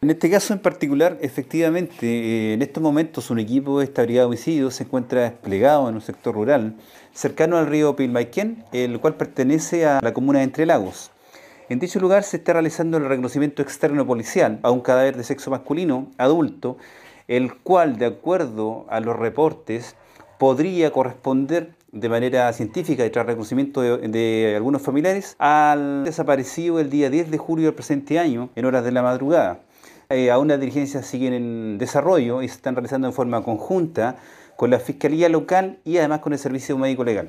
En este caso en particular, efectivamente, eh, en estos momentos un equipo de estabilidad de homicidios se encuentra desplegado en un sector rural cercano al río Pilmaiquén, el cual pertenece a la comuna de Entre Lagos. En dicho lugar se está realizando el reconocimiento externo policial a un cadáver de sexo masculino, adulto, el cual, de acuerdo a los reportes, podría corresponder de manera científica y tras reconocimiento de, algunos familiares al desaparecido el día 10 de julio del presente año en horas de la madrugada. Eh, aún las diligencias siguen en desarrollo y se están realizando en forma conjunta con la Fiscalía Local y además con el Servicio Médico Legal.